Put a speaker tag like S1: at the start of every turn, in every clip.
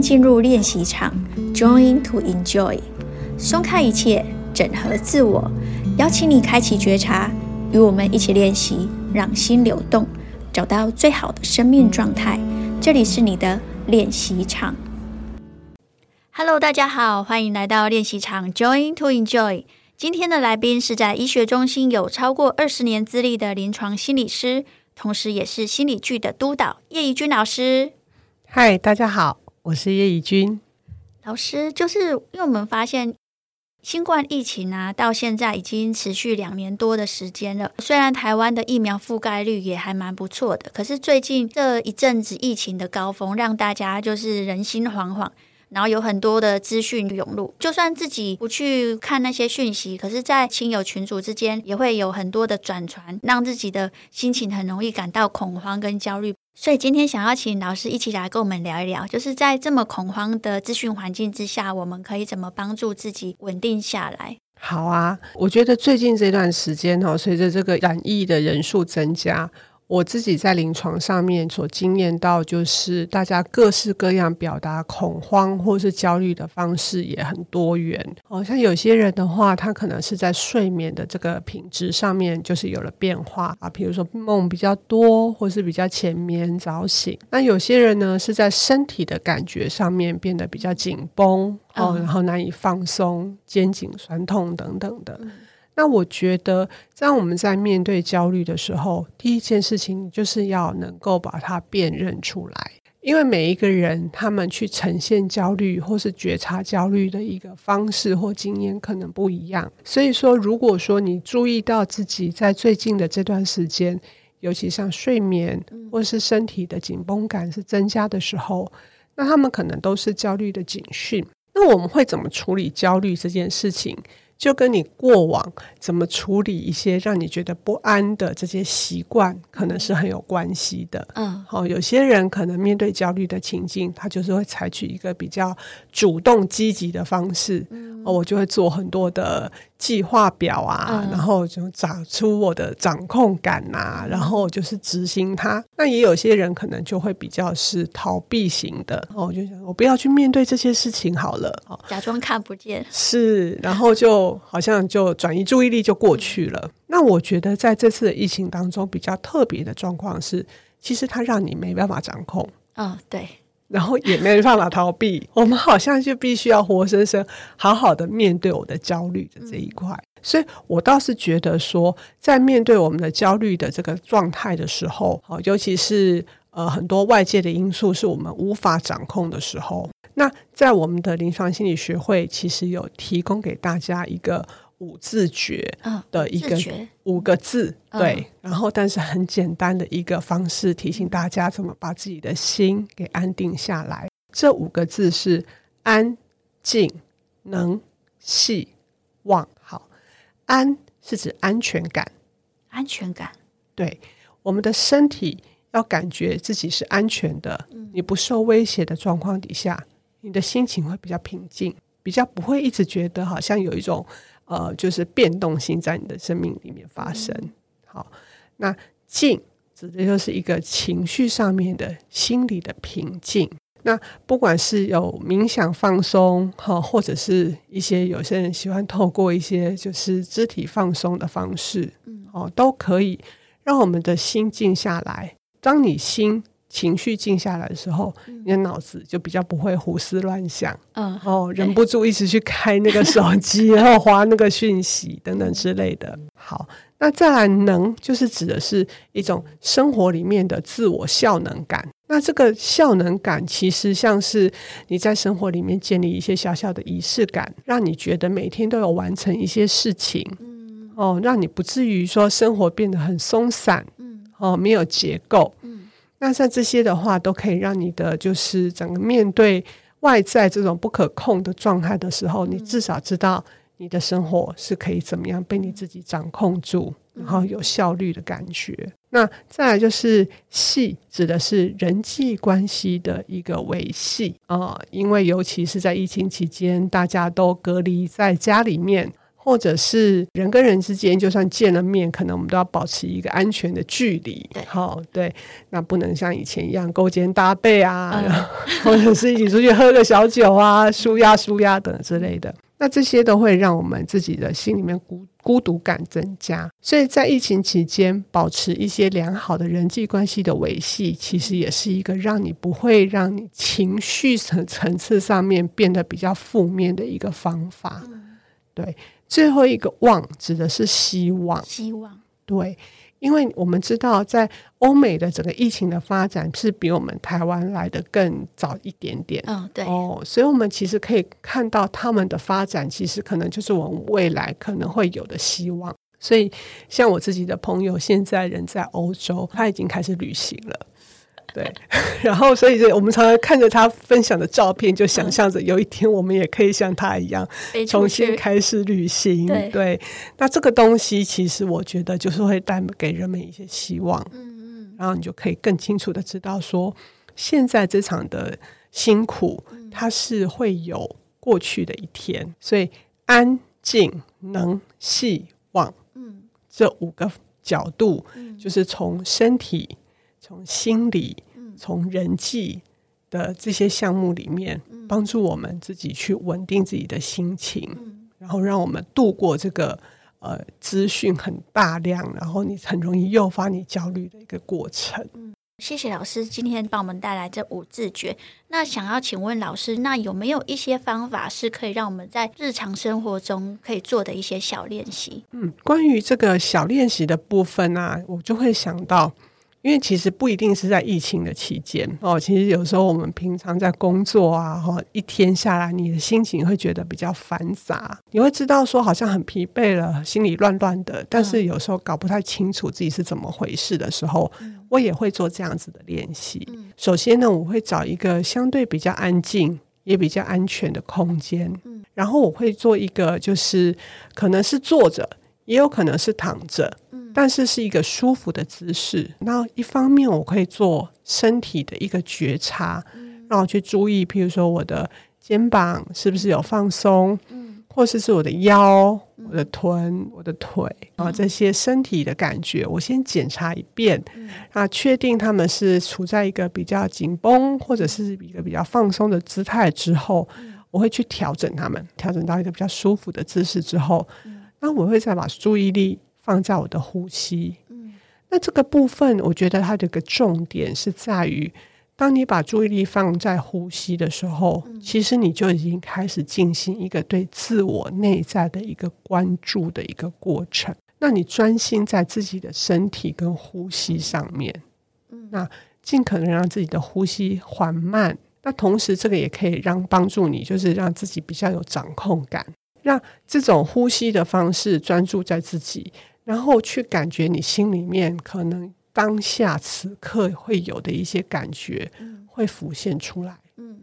S1: 迎进入练习场，Join to Enjoy，松开一切，整合自我，邀请你开启觉察，与我们一起练习，让心流动，找到最好的生命状态。这里是你的练习场。Hello，大家好，欢迎来到练习场，Join to Enjoy。今天的来宾是在医学中心有超过二十年资历的临床心理师，同时也是心理剧的督导叶怡君老师。
S2: 嗨，大家好，我是叶怡君
S1: 老师。就是因为我们发现新冠疫情啊，到现在已经持续两年多的时间了。虽然台湾的疫苗覆盖率也还蛮不错的，可是最近这一阵子疫情的高峰，让大家就是人心惶惶。然后有很多的资讯涌入，就算自己不去看那些讯息，可是，在亲友群组之间也会有很多的转传，让自己的心情很容易感到恐慌跟焦虑。所以今天想要请老师一起来跟我们聊一聊，就是在这么恐慌的资讯环境之下，我们可以怎么帮助自己稳定下来？
S2: 好啊，我觉得最近这段时间哈，随着这个染疫的人数增加。我自己在临床上面所经验到，就是大家各式各样表达恐慌或是焦虑的方式也很多元。好像有些人的话，他可能是在睡眠的这个品质上面就是有了变化啊，比如说梦比较多，或是比较浅眠早醒。那有些人呢，是在身体的感觉上面变得比较紧绷哦，然后难以放松，肩颈酸痛等等的。那我觉得，当我们在面对焦虑的时候，第一件事情就是要能够把它辨认出来，因为每一个人他们去呈现焦虑或是觉察焦虑的一个方式或经验可能不一样。所以说，如果说你注意到自己在最近的这段时间，尤其像睡眠或是身体的紧绷感是增加的时候，那他们可能都是焦虑的警讯。那我们会怎么处理焦虑这件事情？就跟你过往怎么处理一些让你觉得不安的这些习惯，可能是很有关系的。嗯，好，有些人可能面对焦虑的情境，他就是会采取一个比较主动积极的方式。嗯，我就会做很多的计划表啊，然后就找出我的掌控感啊，然后就是执行它。那也有些人可能就会比较是逃避型的。哦，我就想我不要去面对这些事情好了，
S1: 假装看不见。
S2: 是，然后就。好像就转移注意力就过去了。那我觉得在这次的疫情当中，比较特别的状况是，其实它让你没办法掌控。
S1: 嗯，对。
S2: 然后也没办法逃避。我们好像就必须要活生生好好的面对我的焦虑的这一块。所以我倒是觉得说，在面对我们的焦虑的这个状态的时候，好，尤其是呃很多外界的因素是我们无法掌控的时候。那在我们的临床心理学会，其实有提供给大家一个五字诀的一个五个字，对，然后但是很简单的一个方式，提醒大家怎么把自己的心给安定下来。这五个字是安、静、能、系、望。好，安是指安全感，
S1: 安全感，
S2: 对，我们的身体要感觉自己是安全的，你不受威胁的状况底下。你的心情会比较平静，比较不会一直觉得好像有一种呃，就是变动性在你的生命里面发生。好，那静指的就是一个情绪上面的心理的平静。那不管是有冥想放松哈，或者是一些有些人喜欢透过一些就是肢体放松的方式，嗯，哦，都可以让我们的心静下来。当你心情绪静下来的时候，嗯、你的脑子就比较不会胡思乱想，嗯，哦，忍不住一直去开那个手机，然后滑那个讯息等等之类的。好，那再来能就是指的是一种生活里面的自我效能感。那这个效能感其实像是你在生活里面建立一些小小的仪式感，让你觉得每天都有完成一些事情，嗯，哦，让你不至于说生活变得很松散，嗯，哦，没有结构。那像这些的话，都可以让你的就是整个面对外在这种不可控的状态的时候，你至少知道你的生活是可以怎么样被你自己掌控住，然后有效率的感觉。那再来就是系，指的是人际关系的一个维系啊，因为尤其是在疫情期间，大家都隔离在家里面。或者是人跟人之间，就算见了面，可能我们都要保持一个安全的距离。好对、哦，对，那不能像以前一样勾肩搭背啊，嗯、或者是一起出去喝个小酒啊，舒压舒压等之类的。那这些都会让我们自己的心里面孤孤独感增加。所以在疫情期间，保持一些良好的人际关系的维系，其实也是一个让你不会让你情绪层层次上面变得比较负面的一个方法。嗯、对。最后一个望指的是希望，
S1: 希望
S2: 对，因为我们知道，在欧美的整个疫情的发展是比我们台湾来的更早一点点，
S1: 嗯，对
S2: 哦，所以我们其实可以看到他们的发展，其实可能就是我们未来可能会有的希望。所以，像我自己的朋友，现在人在欧洲，他已经开始旅行了。对，然后所以就，我们常常看着他分享的照片，就想象着有一天我们也可以像他一样重新开始旅行。对，对，那这个东西其实我觉得就是会带给人们一些希望。嗯嗯，然后你就可以更清楚的知道说，现在这场的辛苦，它是会有过去的一天。所以，安静、能、希望，嗯，这五个角度，就是从身体。从心理、从人际的这些项目里面，帮助我们自己去稳定自己的心情，然后让我们度过这个呃资讯很大量，然后你很容易诱发你焦虑的一个过程。
S1: 谢谢老师今天帮我们带来这五字诀。那想要请问老师，那有没有一些方法是可以让我们在日常生活中可以做的一些小练习？
S2: 嗯，关于这个小练习的部分呢、啊，我就会想到。因为其实不一定是在疫情的期间哦，其实有时候我们平常在工作啊，哈，一天下来，你的心情会觉得比较繁杂，你会知道说好像很疲惫了，心里乱乱的，但是有时候搞不太清楚自己是怎么回事的时候，我也会做这样子的练习。首先呢，我会找一个相对比较安静也比较安全的空间，然后我会做一个就是可能是坐着，也有可能是躺着。但是是一个舒服的姿势。那一方面，我可以做身体的一个觉察，让我去注意，譬如说我的肩膀是不是有放松，或者是我的腰、我的臀、我的腿啊，这些身体的感觉，我先检查一遍，啊，确定他们是处在一个比较紧绷或者是一个比较放松的姿态之后，我会去调整他们，调整到一个比较舒服的姿势之后，那我会再把注意力。放在我的呼吸，嗯，那这个部分，我觉得它的一个重点是在于，当你把注意力放在呼吸的时候，嗯，其实你就已经开始进行一个对自我内在的一个关注的一个过程。那你专心在自己的身体跟呼吸上面，嗯，那尽可能让自己的呼吸缓慢。那同时，这个也可以让帮助你，就是让自己比较有掌控感，让这种呼吸的方式专注在自己。然后去感觉你心里面可能当下此刻会有的一些感觉，会浮现出来。嗯，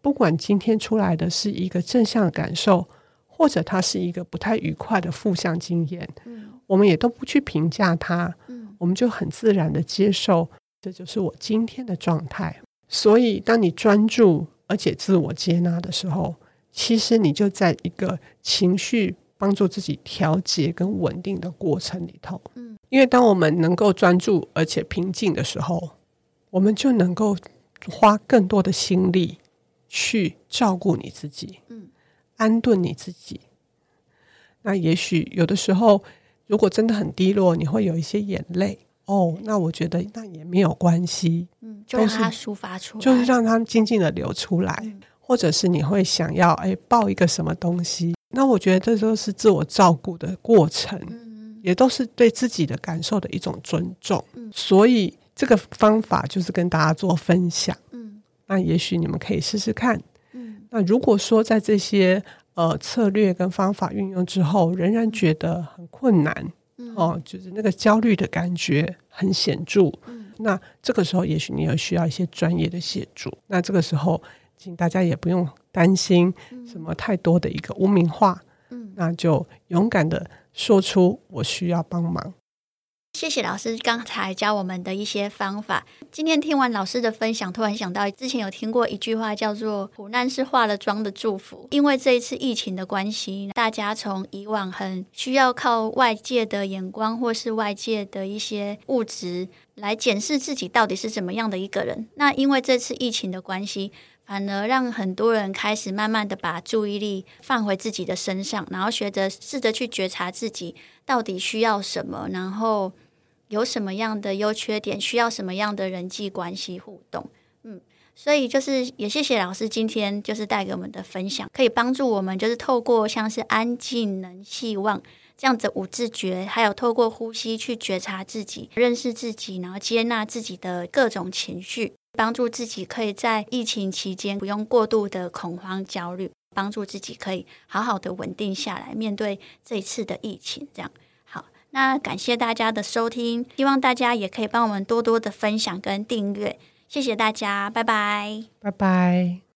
S2: 不管今天出来的是一个正向的感受，或者它是一个不太愉快的负向经验，嗯，我们也都不去评价它，嗯，我们就很自然的接受，这就是我今天的状态。所以，当你专注而且自我接纳的时候，其实你就在一个情绪。帮助自己调节跟稳定的过程里头，嗯，因为当我们能够专注而且平静的时候，我们就能够花更多的心力去照顾你自己，嗯，安顿你自己。那也许有的时候，如果真的很低落，你会有一些眼泪哦，那我觉得那也没有关系，
S1: 嗯，就让它抒发出来，
S2: 就是让它静静的流出来，嗯，或者是你会想要哎抱一个什么东西。那我觉得这都是自我照顾的过程，也都是对自己的感受的一种尊重。所以这个方法就是跟大家做分享。那也许你们可以试试看。那如果说在这些呃策略跟方法运用之后，仍然觉得很困难，哦，就是那个焦虑的感觉很显著，那这个时候也许你有需要一些专业的协助。那这个时候。请大家也不用担心什么太多的一个污名化，嗯，那就勇敢的说出我需要帮忙。
S1: 谢谢老师刚才教我们的一些方法。今天听完老师的分享，突然想到之前有听过一句话，叫做“苦难是化了妆的祝福”。因为这一次疫情的关系，大家从以往很需要靠外界的眼光或是外界的一些物质来检视自己到底是怎么样的一个人。那因为这次疫情的关系，反而让很多人开始慢慢的把注意力放回自己的身上，然后学着试着去觉察自己到底需要什么，然后。有什么样的优缺点，需要什么样的人际关系互动？嗯，所以就是也谢谢老师今天就是带给我们的分享，可以帮助我们就是透过像是安静、能、细、望这样子五自觉，还有透过呼吸去觉察自己、认识自己，然后接纳自己的各种情绪，帮助自己可以在疫情期间不用过度的恐慌、焦虑，帮助自己可以好好的稳定下来，面对这一次的疫情，这样好。那感谢大家的收听，希望大家也可以帮我们多多的分享跟订阅，谢谢大家，拜拜，
S2: 拜拜。